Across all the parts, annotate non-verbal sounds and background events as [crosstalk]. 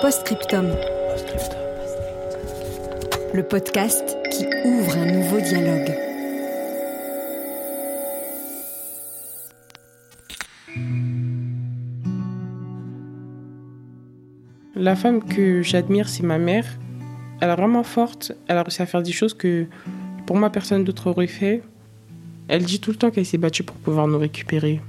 Postscriptum. Le podcast qui ouvre un nouveau dialogue. La femme que j'admire, c'est ma mère. Elle est vraiment forte. Elle a réussi à faire des choses que pour moi, personne d'autre aurait fait. Elle dit tout le temps qu'elle s'est battue pour pouvoir nous récupérer.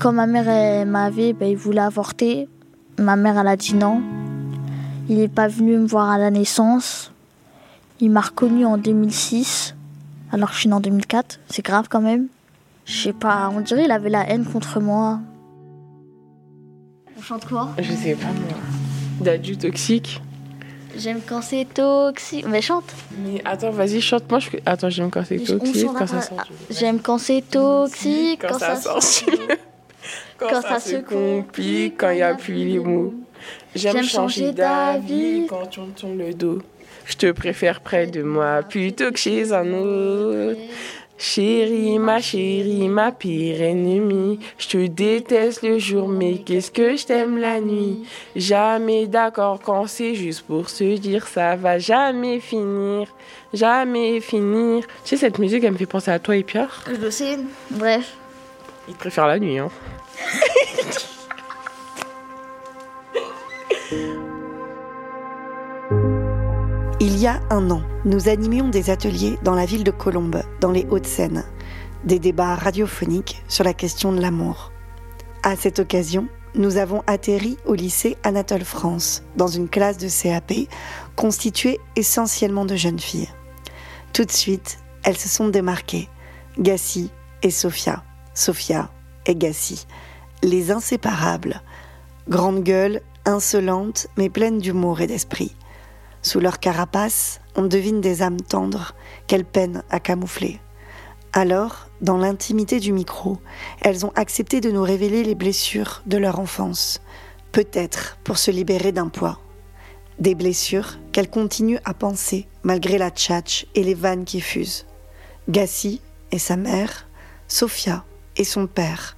Quand ma mère m'avait, ben, il voulait avorter. Ma mère, elle a dit non. Il n'est pas venu me voir à la naissance. Il m'a reconnu en 2006, alors que je suis née en 2004. C'est grave quand même. Je sais pas, on dirait qu'il avait la haine contre moi. On chante quoi? Je sais pas moi. D'adieu toxique. J'aime quand c'est toxique. Mais chante. Mais attends, vas-y, chante. Moi, je... attends, j'aime quand c'est toxique, quand ça sent. J'aime quand c'est toxique, quand, ça sent. Quand, ça, se complique, quand il n'y a plus les mots. J'aime changer d'avis quand tu me tournes le dos. Je te préfère près de moi plutôt que chez un autre. Chérie, ma chérie, ma pire ennemie. Je te déteste le jour, mais qu'est-ce que je t'aime la nuit? Jamais d'accord quand c'est juste pour se dire ça va jamais finir. Jamais finir. Tu sais, cette musique, elle me fait penser à toi et Pierre. Je le sais. Bref. Il préfère la nuit, hein. [laughs] Il y a un an, nous animions des ateliers dans la ville de Colombes, dans les Hauts-de-Seine, des débats radiophoniques sur la question de l'amour. À cette occasion, nous avons atterri au lycée Anatole France, dans une classe de CAP constituée essentiellement de jeunes filles. Tout de suite, elles se sont démarquées, Gassi et Sophia, Sophia et Gassi, les inséparables, grandes gueules, insolentes mais pleines d'humour et d'esprit. Sous leur carapace, on devine des âmes tendres qu'elles peinent à camoufler. Alors, dans l'intimité du micro, elles ont accepté de nous révéler les blessures de leur enfance, peut-être pour se libérer d'un poids. Des blessures qu'elles continuent à penser malgré la tchatch et les vannes qui fusent. Gassi et sa mère, Sophia et son père.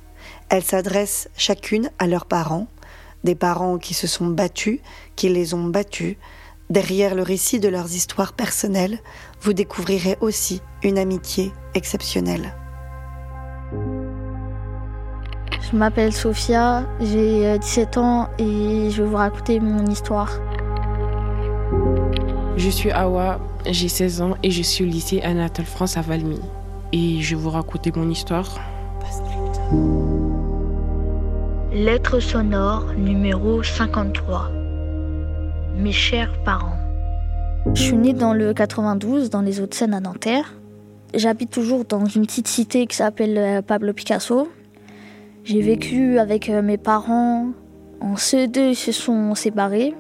Elles s'adressent chacune à leurs parents, des parents qui se sont battus, qui les ont battus, Derrière le récit de leurs histoires personnelles, vous découvrirez aussi une amitié exceptionnelle. Je m'appelle Sophia, j'ai 17 ans et je vais vous raconter mon histoire. Je suis Awa, j'ai 16 ans et je suis au lycée Anatole France à Valmy. Et je vais vous raconter mon histoire. Lettre sonore numéro 53 mes chers parents. Je suis née dans le 92, dans les Hauts-de-Seine à Nanterre. J'habite toujours dans une petite cité qui s'appelle euh, Pablo Picasso. J'ai vécu avec euh, mes parents. En CE2, ils se sont séparés.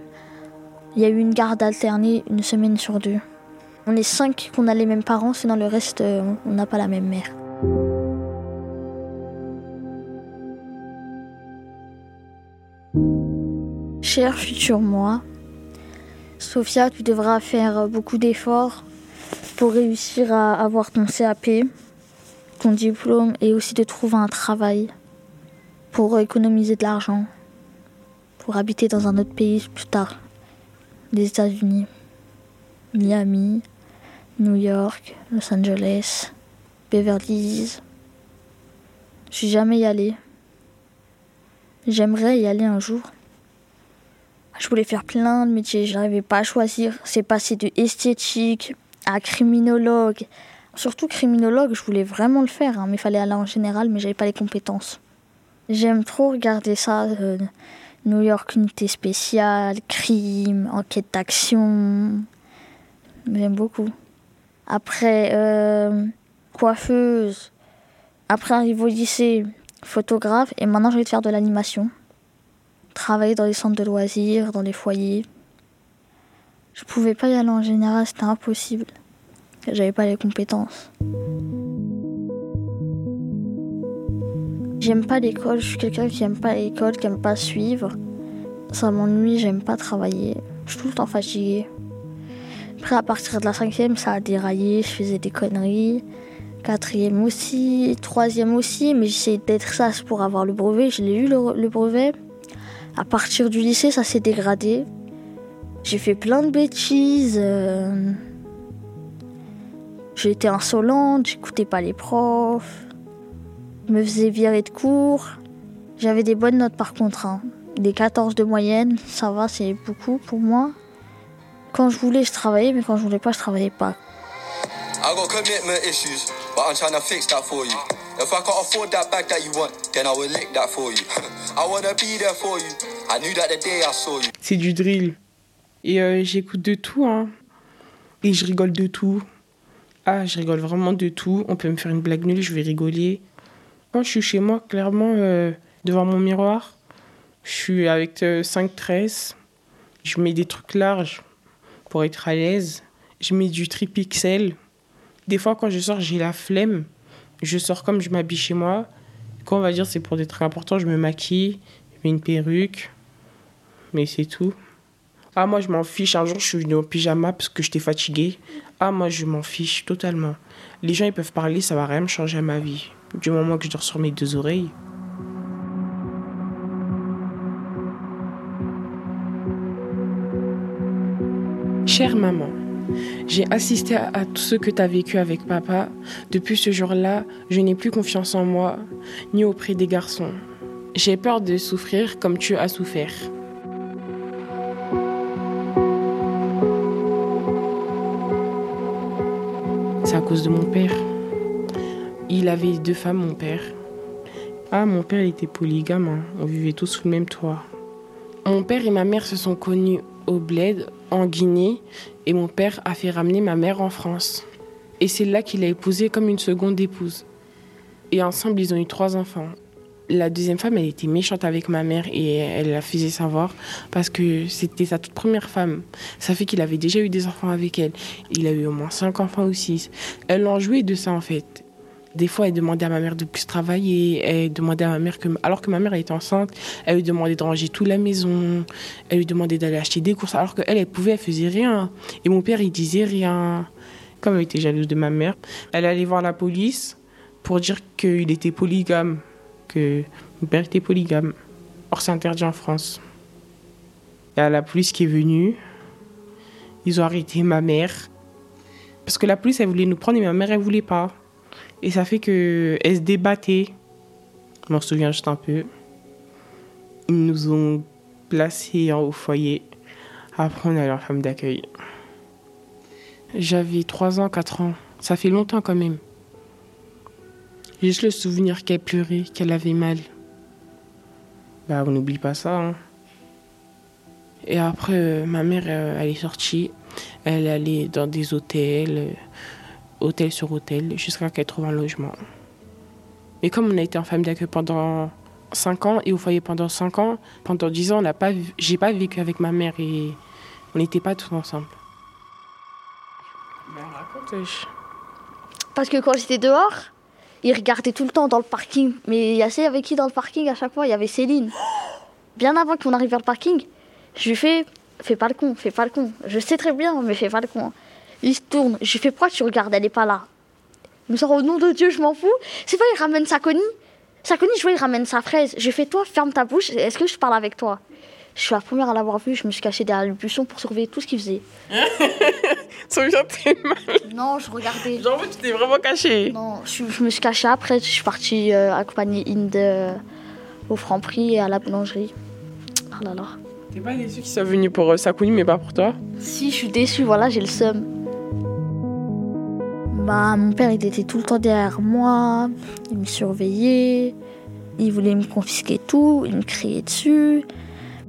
Il y a eu une garde alternée une semaine sur deux. On est cinq qu'on a les mêmes parents, sinon le reste, euh, on n'a pas la même mère. Cher futur moi, Sophia, tu devras faire beaucoup d'efforts pour réussir à avoir ton CAP, ton diplôme et aussi de trouver un travail pour économiser de l'argent, pour habiter dans un autre pays plus tard, les États-Unis, Miami, New York, Los Angeles, Beverly Hills. Je suis jamais allée. J'aimerais y aller un jour. Je voulais faire plein de métiers, je n'arrivais pas à choisir. C'est passé de esthétique à criminologue. Surtout criminologue, je voulais vraiment le faire, hein, mais il fallait aller en général, mais j'avais pas les compétences. J'aime trop regarder ça, euh, New York Unité Spéciale, Crime, Enquête d'Action. J'aime beaucoup. Après, euh, coiffeuse. Après, arrive au lycée, photographe. Et maintenant, je vais faire de l'animation. Travailler dans les centres de loisirs, dans les foyers. Je pouvais pas y aller en général, c'était impossible. J'avais pas les compétences. J'aime pas l'école, je suis quelqu'un qui aime pas l'école, qui aime pas suivre. Ça m'ennuie, j'aime pas travailler. Je suis tout le temps fatiguée. Après, à partir de la cinquième, ça a déraillé, je faisais des conneries. Quatrième aussi, troisième aussi, mais j'essayais d'être sage pour avoir le brevet. Je l'ai eu le, brevet. À partir du lycée, ça s'est dégradé. J'ai fait plein de bêtises. Euh. J'étais insolente, j'écoutais pas les profs me faisais virer de cours. J'avais des bonnes notes par contre. Hein. Des 14 de moyenne, ça va, c'est beaucoup pour moi. Quand je voulais, je travaillais, mais quand je voulais pas, je travaillais pas. C'est du drill. Et euh, j'écoute de tout, hein. Et je rigole de tout. Ah, je rigole vraiment de tout. On peut me faire une blague nulle, je vais rigoler. Quand je suis chez moi, clairement, euh, devant mon miroir, je suis avec 5 euh, tresses. Je mets des trucs larges pour être à l'aise. Je mets du tripixel. Des fois, quand je sors, j'ai la flemme. Je sors comme je m'habille chez moi. Quand on va dire c'est pour des trucs importants, je me maquille, je mets une perruque. Mais c'est tout. Ah, moi, je m'en fiche. Un jour, je suis venue en pyjama parce que j'étais fatiguée. Ah, moi, je m'en fiche totalement. Les gens, ils peuvent parler, ça va rien me changer à ma vie du moment que je dors sur mes deux oreilles. Chère maman, j'ai assisté à, tout ce que tu as vécu avec papa. Depuis ce jour-là, je n'ai plus confiance en moi, ni auprès des garçons. J'ai peur de souffrir comme tu as souffert. C'est à cause de mon père. Il avait deux femmes, mon père. Ah, mon père était polygame. On vivait tous sous le même toit. Mon père et ma mère se sont connus au Bled, en Guinée, et mon père a fait ramener ma mère en France. Et c'est là qu'il a épousé comme une seconde épouse. Et ensemble, ils ont eu trois enfants. La deuxième femme, elle était méchante avec ma mère et elle la faisait savoir parce que c'était sa toute première femme. Ça fait qu'il avait déjà eu des enfants avec elle. Il a eu au moins cinq enfants ou six. Elle en jouait de ça en fait. Des fois, elle demandait à ma mère de plus travailler. Elle demandait à ma mère alors que ma mère était enceinte, elle lui demandait de ranger toute la maison. Elle lui demandait d'aller acheter des courses. Alors qu'elle, elle pouvait, elle faisait rien. Et mon père, il disait rien. Comme elle était jalouse de ma mère, elle allait voir la police pour dire qu'il était polygame, que mon père était polygame. Or, c'est interdit en France. Il y a la police qui est venue. Ils ont arrêté ma mère. Parce que la police, elle voulait nous prendre et ma mère, elle voulait pas. Et ça fait qu'elle se débattait. Je m'en souviens juste un peu. Ils nous ont placés au foyer. Après, on est allé en femme d'accueil. J'avais 3 ans, 4 ans. Ça fait longtemps quand même. J'ai juste le souvenir qu'elle pleurait, qu'elle avait mal. Bah, on n'oublie pas ça. Hein. Et après, euh, ma mère, euh, elle est sortie. Elle allait dans des hôtels. Euh, hôtel sur hôtel, jusqu'à qu'elle trouve un logement. Mais comme on a été en famille d'accueil pendant 5 ans et au foyer pendant 5 ans, pendant 10 ans, j'ai pas vécu avec ma mère et on n'était pas tous ensemble. Ben, raconte. Parce que quand j'étais dehors, il regardait tout le temps dans le parking. Mais il y a avec qui dans le parking à chaque fois Il y avait Céline. Bien avant qu'on arrive vers le parking, je lui fais Fais pas le con, fais pas le con. Je sais très bien, mais fais pas le con. Il se tourne. J'ai fait pourquoi tu regardes? Elle est pas là. Il me sort au nom de Dieu, je m'en fous. C'est pas, il ramène sa connie. Sa connie, je vois, il ramène sa fraise. J'ai fait toi, ferme ta bouche. Est-ce que je parle avec toi? Je suis la première à l'avoir vu. Je me suis cachée derrière le buisson pour surveiller tout ce qu'il faisait. [laughs] Ça mal. Non, je regardais. Genre, tu t'es vraiment cachée. Non, je, me suis cachée après. Je suis partie euh, accompagner Inde euh, au Franprix et à la boulangerie. Oh là là. T'es pas déçue qu'ils soient venus pour euh, Sakuni, mais pas pour toi? Si, je suis déçue. Voilà, j'ai le seum. Bah, mon père, il était tout le temps derrière moi, il me surveillait, il voulait me confisquer tout, il me criait dessus.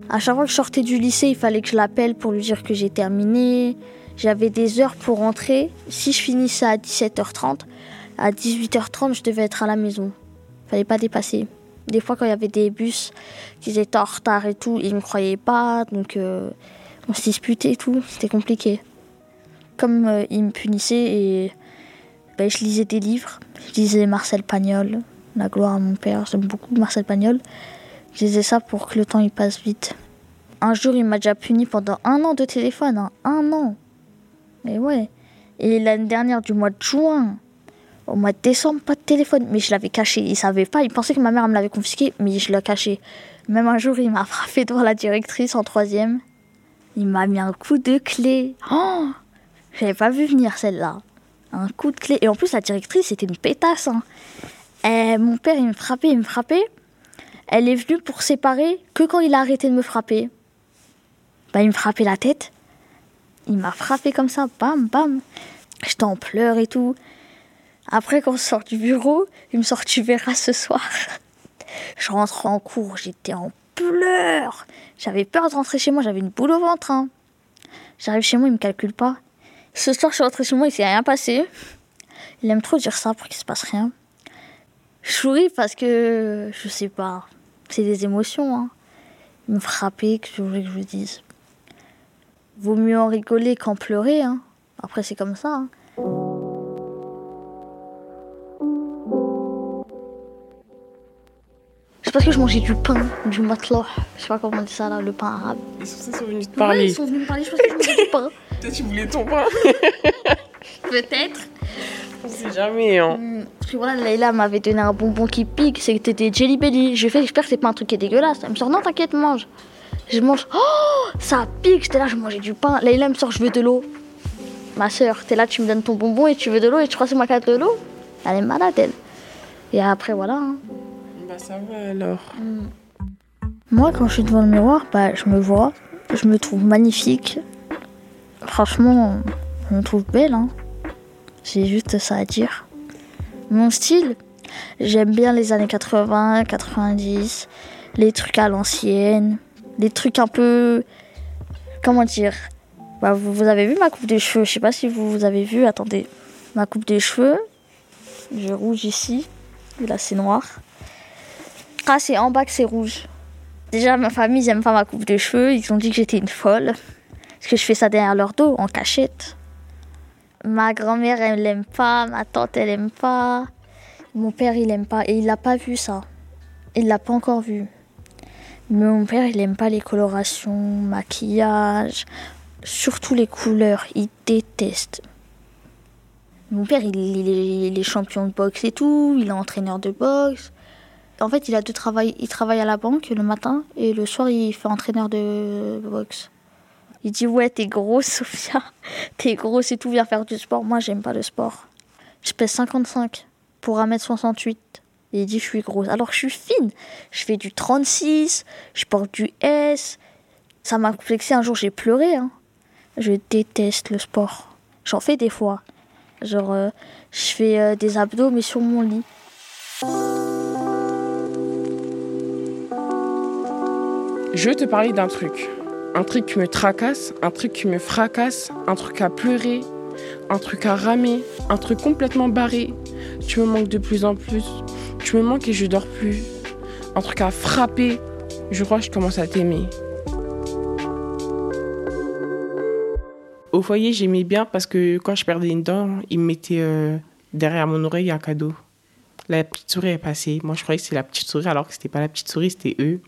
À chaque fois que je sortais du lycée, il fallait que je l'appelle pour lui dire que j'ai terminé. J'avais des heures pour rentrer. Si je finissais à 17h30, à 18h30, je devais être à la maison. Fallait pas dépasser. Des fois, quand il y avait des bus qui étaient en retard et tout, ils ne me croyaient pas. Donc, euh, on se disputait et tout. C'était compliqué. Comme euh, ils me punissaient, et, ben, je lisais des livres. Je lisais Marcel Pagnol, La gloire à mon père. J'aime beaucoup Marcel Pagnol. Je disais ça pour que le temps il passe vite. Un jour, il m'a déjà puni pendant un an de téléphone. Hein. Un an. Mais ouais. Et l'année dernière, du mois de juin, au mois de décembre, pas de téléphone. Mais je l'avais caché. Il savait pas. Il pensait que ma mère me l'avait confisqué, mais je l'ai caché. Même un jour, il m'a [laughs] frappé devant la directrice en troisième. Il m'a mis un coup de clé. Oh J'avais pas vu venir celle-là. Un coup de clé. Et en plus, la directrice, c'était une pétasse. Hein. Et mon père, il me frappait, il me frappait. Elle est venue pour séparer que quand il a arrêté de me frapper. Bah, il me frappait la tête. Il m'a frappé comme ça, bam, bam. J'étais en pleurs et tout. Après, quand on sort du bureau, il me sort Tu verras ce soir. [laughs] Je rentre en cours, j'étais en pleurs. J'avais peur de rentrer chez moi, j'avais une boule au ventre. Hein. J'arrive chez moi, il me calcule pas. Ce soir, je suis rentrée chez moi, il s'est rien passé. Il aime trop dire ça pour qu'il se passe rien. Je souris parce que je sais pas. C'est des émotions. Hein. Il me frappait, que je voulais que je vous dise. Vaut mieux en rigoler qu'en pleurer. Hein. Après, c'est comme ça. Hein. C'est parce que je mangeais du pain, du matelas. Je sais pas comment on dit ça là, le pain arabe. Ils sont, venus te parler. ils sont venus me parler, je pense que je mangeais du pain. [laughs] Toi, tu voulais ton pain [laughs] Peut-être. On sait jamais, hein. Hmm, parce que voilà, Leïla m'avait donné un bonbon qui pique, c'était des Jelly Belly. J'ai fait j'espère que c'est pas un truc qui est dégueulasse. Elle me sort, non, t'inquiète, mange. Je mange, oh, ça pique. J'étais là, je mangeais du pain. Leïla me sort, je veux de l'eau. Ma soeur, t'es là, tu me donnes ton bonbon et tu veux de l'eau et tu crois que c'est moi qui de l'eau? Elle est malade, elle. Et après, voilà. Hein. Bah, ça va alors. Hmm. Moi, quand je suis devant le miroir, bah, je me vois, je me trouve magnifique. Franchement, je me trouve belle, hein. Juste ça à dire. Mon style, j'aime bien les années 80, 90, les trucs à l'ancienne, les trucs un peu. Comment dire? Bah, vous, avez vu ma coupe de cheveux? Je sais pas si vous, vous avez vu. Attendez. Ma coupe de cheveux. J'ai rouge ici. Et là, c'est noir. Ah, c'est en bas que c'est rouge. Déjà, ma famille, ils pas ma coupe de cheveux. Ils ont dit que j'étais une folle. Parce que je fais ça derrière leur dos, en cachette. Ma grand-mère, elle l'aime pas, ma tante, elle aime pas. Mon père, il aime pas. Et il n'a pas vu ça. Il l'a pas encore vu. Mais mon père, il aime pas les colorations, maquillage, surtout les couleurs. Il déteste. Mon père, il, il, est, champion de boxe et tout. Il est entraîneur de boxe. En fait, il a deux travail. Il travaille à la banque le matin et le soir, il fait entraîneur de boxe. Il dit Ouais, t'es grosse, [laughs] Sophia. T'es grosse et tout, viens faire du sport. Moi, j'aime pas le sport. Je pèse 55 pour 1m68. Et il dit Je suis grosse. Alors je suis fine. Je fais du 36, je porte du S. Ça m'a complexé. Un jour, j'ai pleuré. Hein. Je déteste le sport. J'en fais des fois. Genre, euh, je fais euh, des abdos, mais sur mon lit. Je veux te parler d'un truc un truc qui me tracasse, un truc qui me fracasse, un truc à pleurer, un truc à ramer, un truc complètement barré. Tu me manques de plus en plus. Tu me manques et je dors plus. Un truc à frapper. Je crois que je commence à t'aimer. Au foyer, j'aimais bien parce que quand je perdais une dent, il me mettait euh, derrière mon oreille un cadeau. La petite souris est passée. Moi, je croyais que c'était la petite souris alors que c'était pas la petite souris, c'était eux.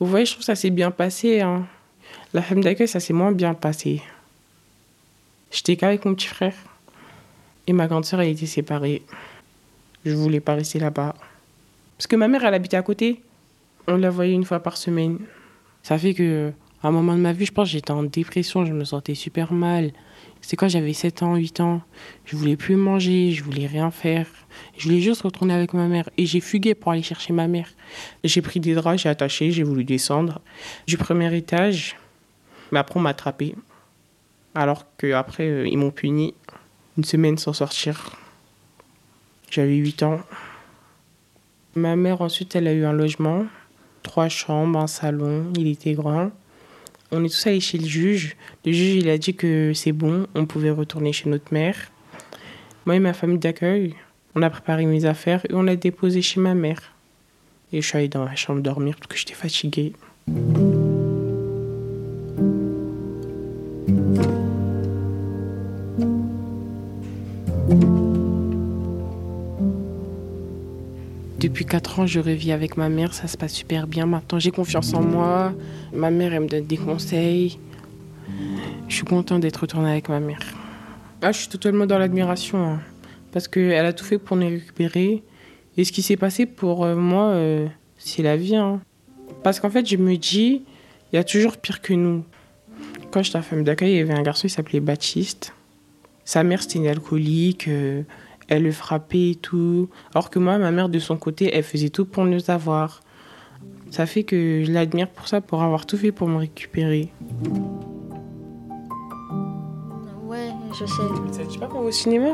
Vous voyez, je trouve que ça s'est bien passé. Hein. La femme d'accueil, ça s'est moins bien passé. J'étais qu'avec mon petit frère. Et ma grande sœur, elle était séparée. Je voulais pas rester là-bas. Parce que ma mère, elle habitait à côté. On la voyait une fois par semaine. Ça fait que, à un moment de ma vie, je pense j'étais en dépression, je me sentais super mal. C'est quand j'avais 7 ans, 8 ans. Je voulais plus manger, je voulais rien faire. Je voulais juste retourner avec ma mère. Et j'ai fugué pour aller chercher ma mère. J'ai pris des draps, j'ai attaché, j'ai voulu descendre. Du premier étage, mais après, on m'a attrapé. Alors qu'après, euh, ils m'ont puni une semaine sans sortir. J'avais 8 ans. Ma mère, ensuite, elle a eu un logement. trois chambres, un salon, il était grand. On est tous allés chez le juge. Le juge, il a dit que c'est bon, on pouvait retourner chez notre mère. Moi et ma famille d'accueil, on a préparé mes affaires et on l'a déposé chez ma mère. Et je suis allée dans ma chambre dormir parce que j'étais fatiguée. 4 ans, je revis avec ma mère, ça se passe super bien. Maintenant, j'ai confiance en moi. Ma mère, elle me donne des conseils. Je suis contente d'être retournée avec ma mère. Ah, je suis totalement dans l'admiration, hein, parce qu'elle a tout fait pour nous récupérer. Et ce qui s'est passé pour euh, moi, euh, c'est la vie. Hein. Parce qu'en fait, je me dis, il y a toujours pire que nous. Quand j'étais à femme d'accueil, il y avait un garçon, il s'appelait Baptiste. Sa mère, c'était une alcoolique. Euh, elle le frappait et tout. Alors que moi, ma mère, de son côté, elle faisait tout pour nous avoir. Ça fait que je l'admire pour ça, pour avoir tout fait pour me récupérer. Ouais, je sais. Tu sais pas qu'on va au cinéma?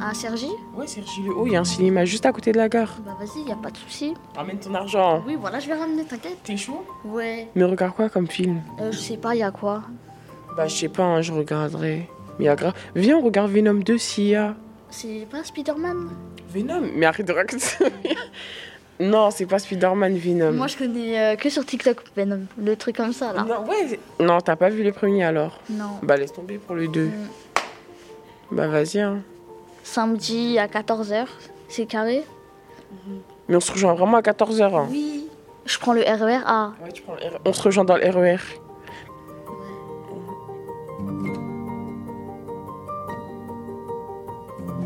À Sergi Ouais, Sergi le Haut, il y a un cinéma juste à côté de la gare. Bah vas-y, y a pas de souci. Ramène ton argent. Oui, voilà, je vais ramener, t'inquiète. T'es chaud? Ouais. Mais regarde quoi comme film? Euh, je sais pas, y a quoi Bah, je sais pas, hein, je regarderai. Mais y a grave. Viens, on regarde Venom 2 s'il y a. C'est pas Spider-Man Venom Mais arrête de raconter. [laughs] Non, c'est pas Spider-Man Venom. Moi, je connais euh, que sur TikTok Venom, le truc comme ça là. Non, ouais. Non, t'as pas vu le premier alors Non. Bah, laisse tomber pour le 2. Mm. Bah, vas-y, hein. Samedi à 14h, c'est carré Mais on se rejoint vraiment à 14h. Hein. Oui. Je prends le RER A. Ouais, tu prends le RER. On se rejoint dans le RER.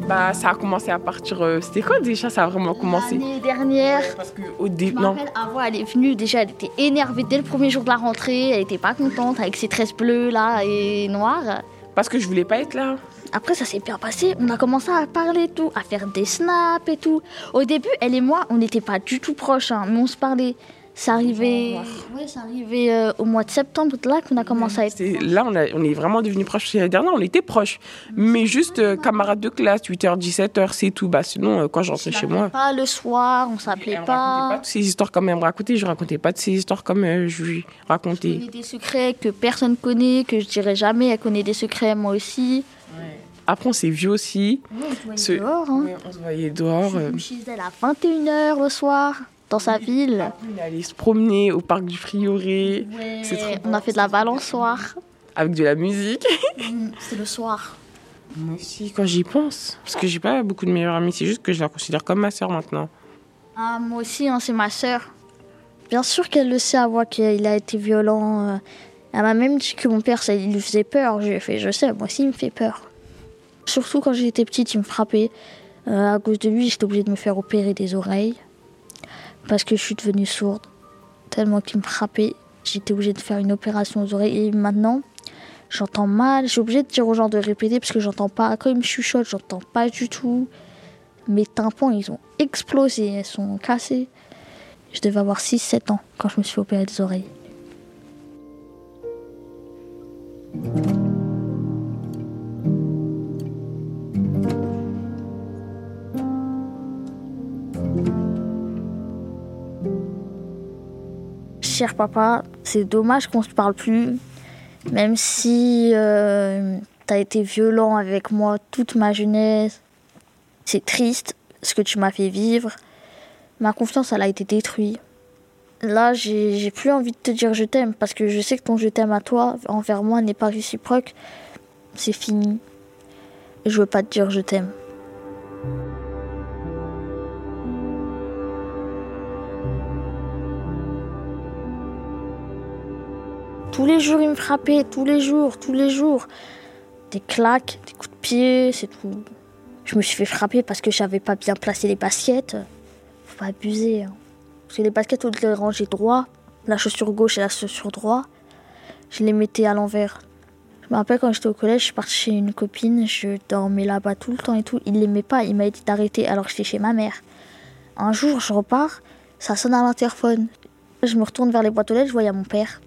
Bah, ça a commencé à partir. euh, C'était quand déjà ça a vraiment commencé? L'année dernière. Parce que au Je début. me Non. avant, elle est venue, déjà, elle était énervée dès le premier jour de la rentrée. Elle était pas contente avec ses tresses bleues là et noires. Parce que je voulais pas être là. Après, ça s'est bien passé. On a commencé à parler et tout, à faire des snaps et tout. Au début, elle et moi, on n'était pas du tout proches, hein, mais on se parlait. C'est arrivé, ouais, arrivé euh, au mois de septembre, là, qu'on a commencé à être. Là, on, a- on est vraiment devenus proches. L'année dernière, on était proches. Mais juste euh, camarades de classe, 8h, 17h, c'est tout. Bah, sinon, euh, quand je rentrais Je chez moi. Pas le soir, on s'appelait me racontait pas toutes ces histoires comme elle me racontait. Je racontais pas de ces histoires comme euh, je lui Je racontais. connais des secrets que personne connaît, que je dirais jamais. Elle connaît des secrets, moi aussi. Après, on s'est vus aussi. on se voyait dehors. Hein. On se voyait dehors. Je suis chez elle à 21h le soir, dans sa ville. On est allé se promener au parc du trop on a fait de la balançoire. avec de la musique. [laughs] Mm, C'est le soir. Moi aussi, quand j'y pense. Parce que j'ai pas beaucoup de meilleures amies. C'est juste que je la considère comme ma sœur maintenant. Ah, moi aussi, hein, c'est ma sœur. Bien sûr qu'elle le sait, à voir qu'il a été violent. euh. Elle m'a même dit que mon père, ça il lui faisait peur. J'ai fait, je sais, moi aussi, il me fait peur. Surtout quand j'étais petite, il me frappait. Euh, à cause de lui, j'étais obligée de me faire opérer des oreilles. Parce que je suis devenue sourde. Tellement qu'il me frappait, j'étais obligée de faire une opération aux oreilles. Et maintenant, j'entends mal. Suis obligée de dire aux gens de répéter parce que j'entends pas. Quand ils me chuchotent, j'entends pas du tout. Mes tympans, ils ont explosé, elles sont cassées. Je devais avoir 6-7 ans quand je me suis opérer des oreilles. Cher papa, c'est dommage qu'on se parle plus, même si euh, t'as été violent avec moi toute ma jeunesse. C'est triste ce que tu m'as fait vivre. Ma confiance, elle a été détruite. Là, j'ai plus envie de te dire je t'aime parce que je sais que ton je t'aime à toi envers moi n'est pas réciproque. C'est fini. Je veux pas te dire je t'aime. Tous les jours, il me frappait, tous les jours, tous les jours. Des claques, des coups de pied, c'est tout. Je me suis fait frapper parce que j'avais pas bien placé les baskets. Faut pas abuser. hein. Parce que les baskets, au lieu de les ranger droit, la chaussure gauche et la chaussure droite, je les mettais à l'envers. Je me rappelle quand j'étais au collège, je suis partie chez une copine, je dormais là-bas tout le temps et tout. Il l'aimait pas, il m'a dit d'arrêter alors que j'étais chez ma mère. Un jour, je repars, ça sonne à l'interphone. Je me retourne vers les boîtes aux lettres, je voyais mon père.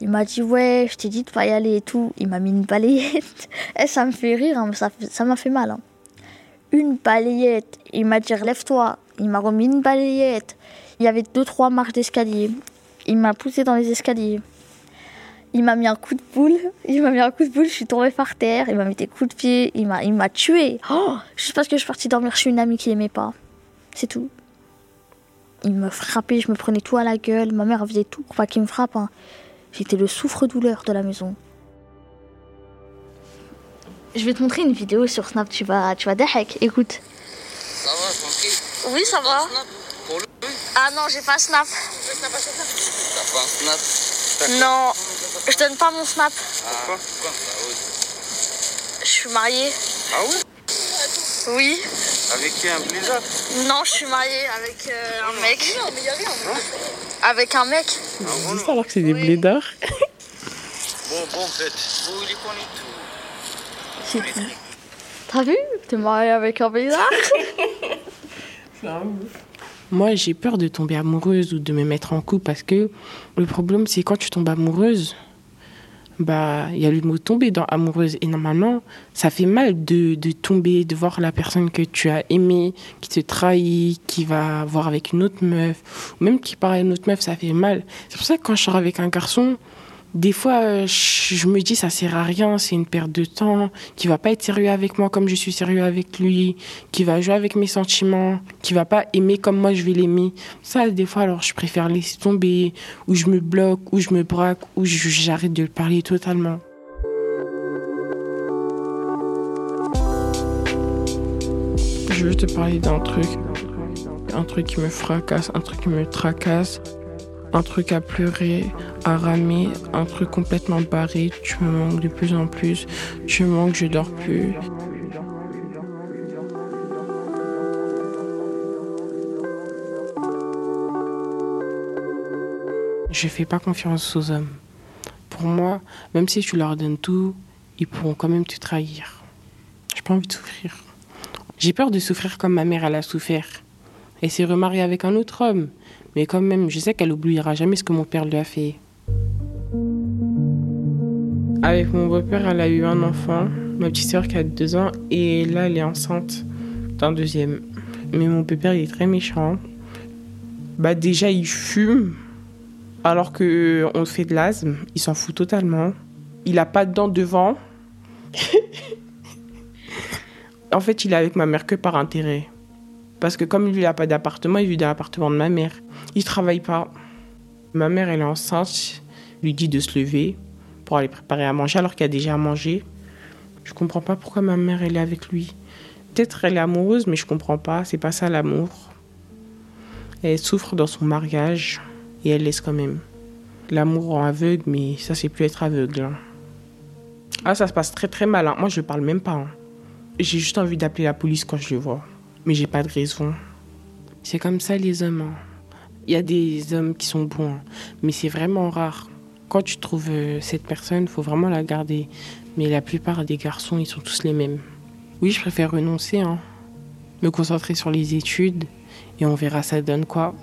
Il m'a dit ouais, je t'ai dit de pas y aller et tout. Il m'a mis une balayette. [laughs] et ça me fait rire, hein, ça ça m'a fait mal. hein. Une balayette. Il m'a dit relève-toi. Il m'a remis une balayette. Il y avait deux, trois marches d'escalier. Il m'a poussé dans les escaliers. Il m'a mis un coup de boule. [laughs] Il m'a mis un coup de boule. Je suis tombée par terre. Il m'a mis des coups de pied. Il m'a, il m'a tué. Oh, juste parce que je suis partie dormir chez une amie qui aimait pas. C'est tout. Il me frappait. Je me prenais tout à la gueule. Ma mère faisait tout pour pas qu'il me frappe. Hein. J'étais le souffre-douleur de la maison. Je vais te montrer une vidéo sur Snap. Tu vas, tu vas Écoute. Ça va, tranquille Oui, ça va. Ah non, j'ai pas Snap. T'as pas Snap Non, je donne pas mon Snap. Pourquoi Je suis mariée. Ah oui Oui. Avec qui un blizzard Non, je suis mariée avec euh, un mec. Non, mais y a rien. Avec un mec. Ah, bon, alors que c'est des oui. blédards. bon, bon, faites. Vous les connaissez tout. T'as vu? T'es mariée avec un blédard [laughs] C'est un ouf. Moi, j'ai peur de tomber amoureuse ou de me mettre en couple parce que le problème, c'est quand tu tombes amoureuse, bah, il y a le mot tomber dans amoureuse. Et normalement, ça fait mal de, de, tomber, de voir la personne que tu as aimée, qui te trahit, qui va voir avec une autre meuf, ou même qui parle à une autre meuf, ça fait mal. C'est pour ça que quand je sors avec un garçon, des fois, euh, je me dis ça sert à rien, c'est une perte de temps, qui va pas être sérieux avec moi comme je suis sérieux avec lui, qui va jouer avec mes sentiments, qui va pas aimer comme moi je vais l'aimer. Ça, des fois, alors je préfère laisser tomber, ou je me bloque, ou je me braque, ou j'arrête de le parler totalement. Je veux te parler d'un truc, un truc qui me fracasse, un truc qui me tracasse un truc à pleurer, à ramer, un truc complètement barré. Tu me manques de plus en plus. Tu me manques, je dors plus. Je fais pas confiance aux hommes. Pour moi, même si tu leur donnes tout, ils pourront quand même te trahir. J'ai pas envie de souffrir. J'ai peur de souffrir comme ma mère elle a souffert. Elle s'est remariée avec un autre homme. Mais quand même, je sais qu'elle oubliera jamais ce que mon père lui a fait. Avec mon beau-père, elle a eu un enfant, ma petite sœur qui a deux ans, et là, elle est enceinte d'un deuxième. Mais mon beau-père, il est très méchant. Bah déjà, il fume, alors que on fait de l'asthme. Il s'en fout totalement. Il a pas de dents devant. [laughs] en fait, il est avec ma mère que par intérêt. Parce que comme lui, il n'a pas d'appartement, il vit dans l'appartement de ma mère. Il travaille pas. Ma mère, elle est enceinte, lui dit de se lever pour aller préparer à manger alors qu'elle a déjà mangé. Je comprends pas pourquoi ma mère, elle est avec lui. Peut-être elle est amoureuse, mais je comprends pas. C'est pas ça l'amour. Elle souffre dans son mariage et elle laisse quand même. L'amour en aveugle, mais ça, c'est plus être aveugle. Hein. Ah, ça se passe très très mal. Hein. Moi, je parle même pas. Hein. J'ai juste envie d'appeler la police quand je le vois. Mais j'ai pas de raison. C'est comme ça les hommes. Il y a des hommes qui sont bons, hein. mais c'est vraiment rare. Quand tu trouves euh, cette personne, il faut vraiment la garder. Mais la plupart des garçons, ils sont tous les mêmes. Oui, je préfère renoncer, hein. me concentrer sur les études, et on verra ça donne quoi.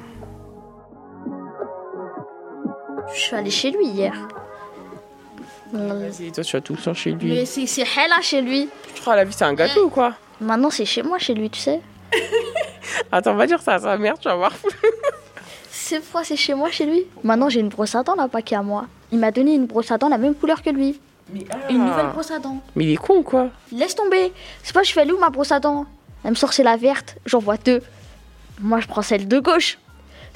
Je suis allée chez lui hier. Vas-y, toi, tu vas tout le temps chez lui. Mais c'est là chez lui. Tu crois la vie, c'est un gâteau ou quoi? Maintenant, c'est chez moi, chez lui, tu sais. [laughs] Attends, on va dire ça à sa mère, tu vas voir. [laughs] C'est fois, c'est chez moi, chez lui. Maintenant, j'ai une brosse à dents là-bas qui est à moi. Il m'a donné une brosse à dents la même couleur que lui. Mais Une nouvelle brosse à dents. Mais il est con ou quoi Laisse tomber. C'est pas, je fais où ma brosse à dents? Elle me sort, c'est la verte. J'en vois deux. Moi, je prends celle de gauche.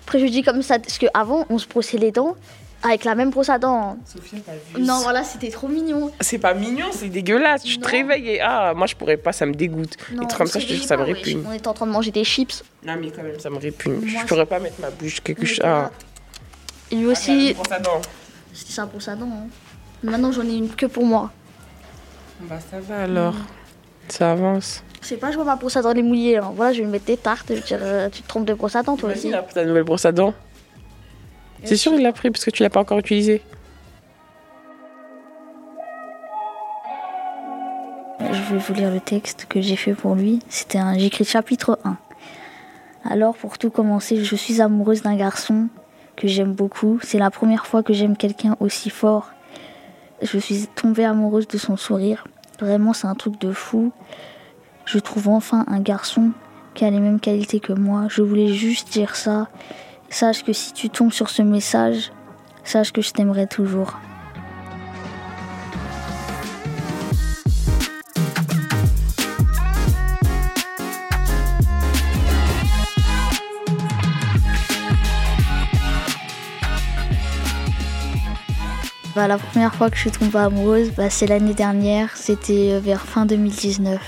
Après, je dis comme ça, parce qu'avant, on se brossait les dents avec la même brosse à dents. Sophia, vu Non, voilà, c'était trop mignon. C'est pas mignon, c'est dégueulasse. Tu te réveilles et ah, moi je pourrais pas, ça me dégoûte. Non, et comme ça, je te ça me répugne. On était en train de manger des chips. Non, mais quand même, ça me répugne. je pourrais pas mettre ma bouche quelque chose. Ah. Et lui aussi. Ah, c'était sa brosse à dents. Hein. Maintenant, j'en ai une que pour moi. Bah, ça va alors. Ça avance. Je sais pas, je vois ma brosse à dents les mouillées. Hein. Voilà, je vais lui mettre des tartes. Je vais dire, euh, tu te trompes de brosse à dents, toi aussi. Il a ta nouvelle brosse à dents. C'est sûr il l'a pris parce que tu l'as pas encore utilisé. Je vais vous lire le texte que j'ai fait pour lui. C'était un j'écris chapitre 1. Alors pour tout commencer, je suis amoureuse d'un garçon que j'aime beaucoup. C'est la première fois que j'aime quelqu'un aussi fort. Je suis tombée amoureuse de son sourire. Vraiment, c'est un truc de fou. Je trouve enfin un garçon qui a les mêmes qualités que moi. Je voulais juste dire ça Sache que si tu tombes sur ce message, sache que je t'aimerai toujours. Bah, la première fois que je suis tombée amoureuse, bah, c'est l'année dernière, c'était euh, vers fin 2019.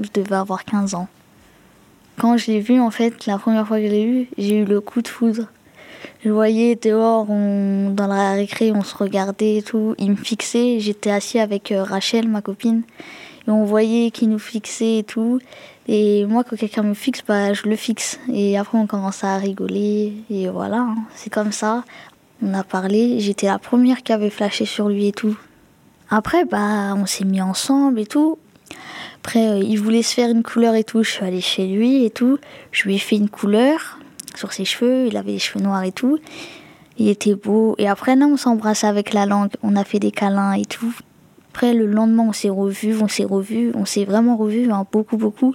Je devais avoir 15 ans. Quand je l'ai vu, en fait, la première fois que je l'ai vu, j'ai eu le coup de foudre. Je voyais dehors, dans la récré, on se regardait et tout. Il me fixait. J'étais assis avec euh, Rachel, ma copine. Et on voyait qu'il nous fixait et tout. Et moi, quand quelqu'un me fixe, bah, je le fixe. Et après, on commence à rigoler. Et voilà, hein. c'est comme ça. On a parlé, j'étais la première qui avait flashé sur lui et tout. Après, bah, on s'est mis ensemble et tout. Après, euh, il voulait se faire une couleur et tout. Je suis allée chez lui et tout. Je lui ai fait une couleur sur ses cheveux. Il avait les cheveux noirs et tout. Il était beau. Et après, là, on s'embrassait avec la langue. On a fait des câlins et tout. Après, le lendemain, on s'est revus, on s'est revus, on s'est vraiment revus, hein, beaucoup, beaucoup.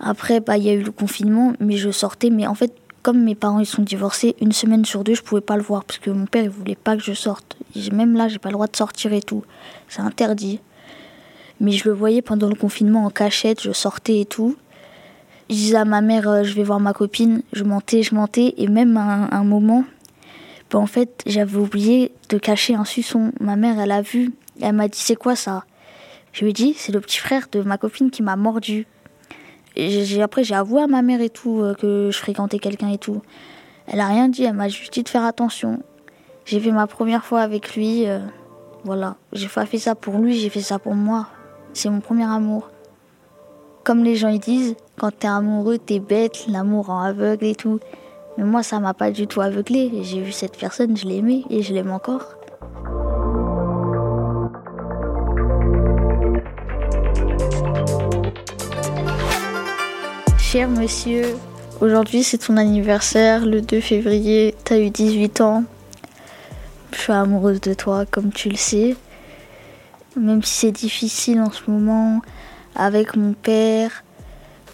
Après, bah, il y a eu le confinement, mais je sortais. Mais en fait, comme mes parents ils sont divorcés, une semaine sur deux, je pouvais pas le voir parce que mon père il voulait pas que je sorte. Même là, j'ai pas le droit de sortir et tout. C'est interdit. Mais je le voyais pendant le confinement en cachette, je sortais et tout. Je disais à ma mère, euh, je vais voir ma copine. Je mentais, je mentais. Et même à un, moment, ben, en fait, j'avais oublié de cacher un suçon. Ma mère, elle a vu. Elle m'a dit, c'est quoi ça? Je lui ai dit, c'est le petit frère de ma copine qui m'a mordu après, j'ai avoué à ma mère et tout euh, que je fréquentais quelqu'un et tout. Elle a rien dit, elle m'a juste dit de faire attention. J'ai fait ma première fois avec lui. Euh, voilà, j'ai pas fait ça pour lui, j'ai fait ça pour moi. C'est mon premier amour. Comme les gens disent, quand t'es amoureux, t'es bête, l'amour en aveugle et tout. Mais moi, ça m'a pas du tout aveuglé. J'ai vu cette personne, je l'aimais et je l'aime encore. Cher monsieur, aujourd'hui c'est ton anniversaire, le 2 février, t'as eu 18 ans. Je suis amoureuse de toi, comme tu le sais. Même si c'est difficile en ce moment, avec mon père,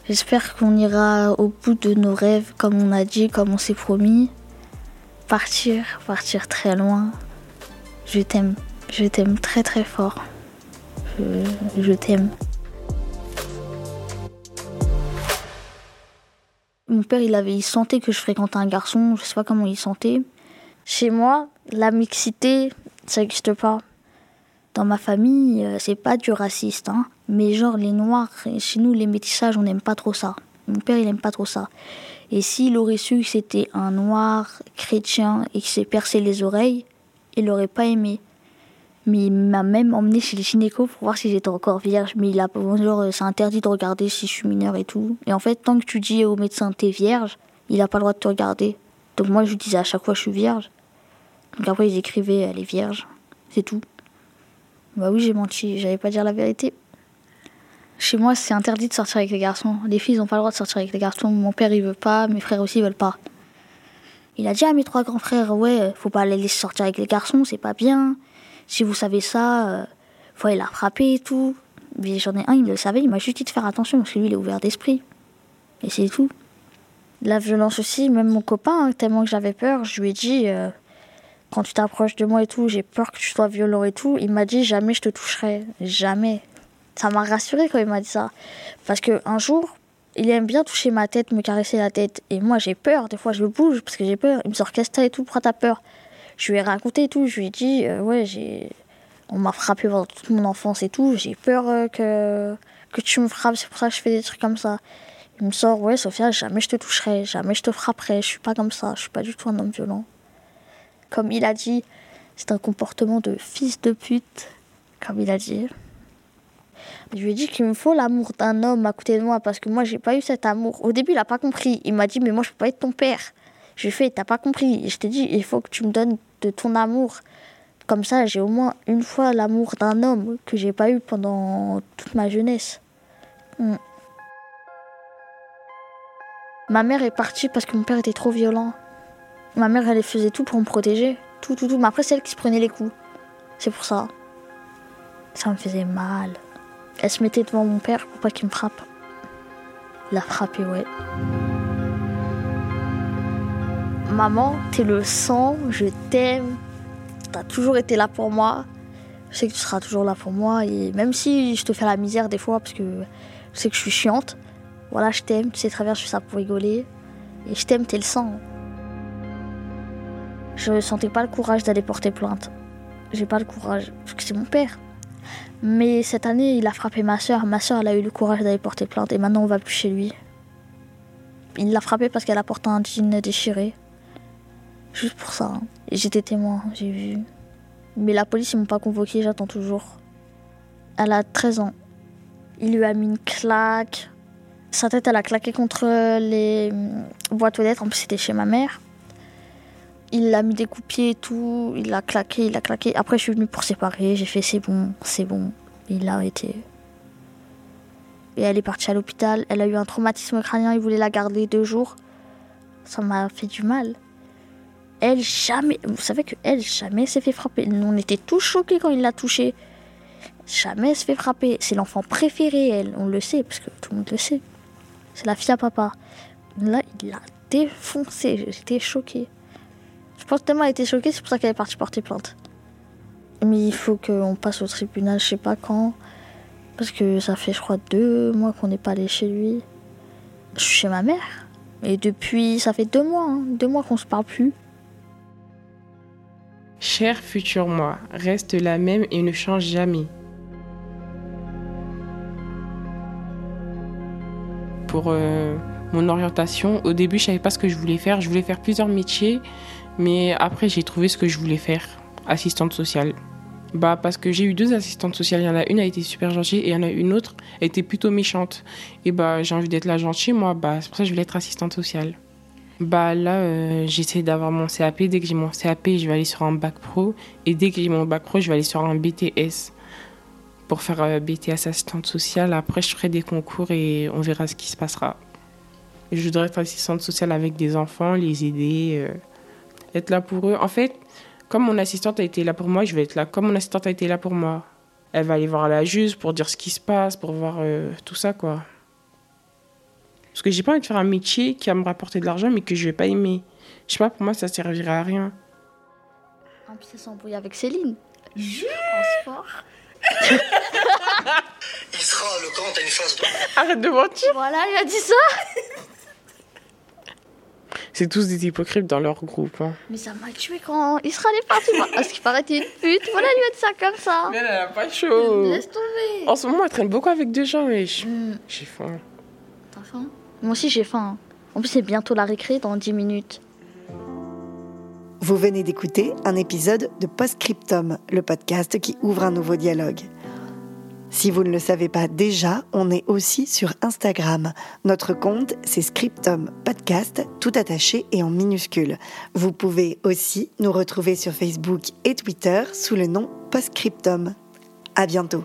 j'espère qu'on ira au bout de nos rêves, comme on a dit, comme on s'est promis. Partir, partir très loin. Je t'aime, je t'aime très très fort. je, t'aime. Mon père, il avait, il sentait que je fréquentais un garçon, je sais pas comment il sentait. Chez moi, la mixité, ça n'existe pas. Dans ma famille, euh, c'est pas du raciste, hein. Mais genre, les noirs, chez nous, les métissages, on n'aime pas trop ça. Mon père, il aime pas trop ça. Et s'il aurait su que c'était un noir chrétien et qu'il s'est percé les oreilles, il l'aurait pas aimé. Mais il m'a même emmené chez les gynécos pour voir si j'étais encore vierge. Mais il a genre c'est interdit de regarder si je suis mineure et tout. Et en fait, tant que tu dis au médecin t'es vierge, il a pas le droit de te regarder. Donc moi je disais à chaque fois je suis vierge. Donc après ils écrivaient elle est vierge. C'est tout. Bah oui j'ai menti, j'allais pas dire la vérité. Chez moi c'est interdit de sortir avec les garçons. Les filles n'ont pas le droit de sortir avec les garçons. Mon père il veut pas, mes frères aussi ils veulent pas. Il a dit à mes trois grands frères ouais faut pas les laisser sortir avec les garçons, c'est pas bien si vous savez ça, euh, faut aller la frapper et tout. Mais j'en ai un, il le savait, il m'a juste dit de faire attention parce que lui, il est ouvert d'esprit. Et c'est tout. La violence aussi, même mon copain, hein, tellement que j'avais peur, je lui ai dit, euh, quand tu t'approches de moi et tout, j'ai peur que tu sois violent et tout. Il m'a dit, jamais je te toucherai. Jamais. Ça m'a rassuré quand il m'a dit ça. Parce qu'un jour, il aime bien toucher ma tête, me caresser la tête. Et moi, j'ai peur. Des fois, je bouge parce que j'ai peur. Il me sort qu'est-ce et tout, pourquoi t'as peur je lui ai raconté et tout. Je lui ai dit, euh, ouais, j'ai... on m'a frappé pendant toute mon enfance et tout. J'ai peur euh, que... que tu me frappes, c'est pour ça que je fais des trucs comme ça. Il me sort, ouais, Sophia, jamais je te toucherai, jamais je te frapperai. Je suis pas comme ça, je suis pas du tout un homme violent. Comme il a dit, c'est un comportement de fils de pute, comme il a dit. Je lui ai dit qu'il me faut l'amour d'un homme à côté de moi parce que moi j'ai pas eu cet amour. Au début il a pas compris. Il m'a dit mais moi je peux pas être ton père. Je lui ai fait t'as pas compris. je t'ai dit il faut que tu me donnes de ton amour. Comme ça, j'ai au moins une fois l'amour d'un homme que j'ai pas eu pendant toute ma jeunesse. Hmm. Ma mère est partie parce que mon père était trop violent. Ma mère, elle faisait tout pour me protéger. Tout, tout, tout. Mais après, c'est elle qui se prenait les coups. C'est pour ça. Ça me faisait mal. Elle se mettait devant mon père pour pas qu'il me frappe. L'a frappé, ouais. Maman, t'es le sang, je t'aime, t'as toujours été là pour moi. Je sais que tu seras toujours là pour moi. Et même si je te fais la misère des fois, parce que je sais que je suis chiante, voilà, je t'aime, tu sais bien, je fais ça pour rigoler. Et je t'aime, t'es le sang. Je sentais pas le courage d'aller porter plainte. J'ai pas le courage, parce que c'est mon père. Mais cette année, il a frappé ma soeur. Ma soeur, elle a eu le courage d'aller porter plainte. Et maintenant, on va plus chez lui. Il l'a frappé parce qu'elle a porté un jean déchiré. Juste pour ça. Hein. J'étais témoin, j'ai vu. Mais la police, ils m'ont pas convoqué, j'attends toujours. Elle a 13 ans. Il lui a mis une claque. Sa tête, elle a claqué contre les boîtes aux lettres. En plus, c'était chez ma mère. Il a mis des coups et tout. Il a claqué, il a claqué. Après, je suis venue pour séparer. J'ai fait c'est bon, c'est bon. Il a arrêté. Et elle est partie à l'hôpital. Elle a eu un traumatisme crânien. Il voulait la garder deux jours. Ça m'a fait du mal. Elle jamais. Vous savez que elle jamais s'est fait frapper. Nous, on était tous choqués quand il l'a touchée. Jamais se fait frapper. C'est l'enfant préféré, elle. On le sait, parce que tout le monde le sait. C'est la fille à papa. Là, il l'a défoncé. J'étais choquée. Je pense tellement elle était choquée, c'est pour ça qu'elle est partie porter plainte. Mais il faut qu'on passe au tribunal, je sais pas quand. Parce que ça fait, je crois, deux mois qu'on n'est pas allé chez lui. Je suis chez ma mère. Et depuis, ça fait deux mois, hein. deux mois qu'on se parle plus. Cher futur moi, reste la même et ne change jamais. Pour euh, mon orientation, au début, je savais pas ce que je voulais faire. Je voulais faire plusieurs métiers, mais après, j'ai trouvé ce que je voulais faire, assistante sociale. Bah parce que j'ai eu deux assistantes sociales. Il y en a une a été super gentille et il y en a une autre a été plutôt méchante. Et bah j'ai envie d'être la gentille moi. Bah c'est pour ça que je voulais être assistante sociale. Bah là euh, j'essaie d'avoir mon CAP. Dès que j'ai mon CAP, je vais aller sur un bac pro. Et dès que j'ai mon bac pro, je vais aller sur un BTS pour faire euh, BTS assistante sociale. Après je ferai des concours et on verra ce qui se passera. Je voudrais être assistante sociale avec des enfants, les aider, euh, être là pour eux. En fait, comme mon assistante a été là pour moi, je vais être là. Comme mon assistante a été là pour moi, elle va aller voir la juge pour dire ce qui se passe, pour voir euh, tout ça, quoi. Parce que j'ai pas envie de faire un métier qui va me rapporter de l'argent, mais que je vais pas aimer. Je sais pas, pour moi, ça servirait à rien. En plus, elle s'embrouille avec Céline. Je... En sport. [laughs] Il sera le compte à une phase Arrête de mentir. Voilà, il a dit ça. [laughs] C'est tous des hypocrites dans leur groupe. Hein. Mais ça m'a tué quand il sera les parties. Parce qu'il paraît une pute. Voilà, lui mettre ça comme ça. Mais elle a pas chaud. Laisse tomber. En ce moment, elle traîne beaucoup avec des gens et Hmm. j'ai faim. T'as faim? Moi aussi, j'ai faim. En plus, c'est bientôt la récré dans 10 minutes. Vous venez d'écouter un épisode de Postscriptum, le podcast qui ouvre un nouveau dialogue. Si vous ne le savez pas déjà, on est aussi sur Instagram. Notre compte, c'est Scriptum Podcast, tout attaché et en minuscule. Vous pouvez aussi nous retrouver sur Facebook et Twitter sous le nom Postscriptum. À bientôt.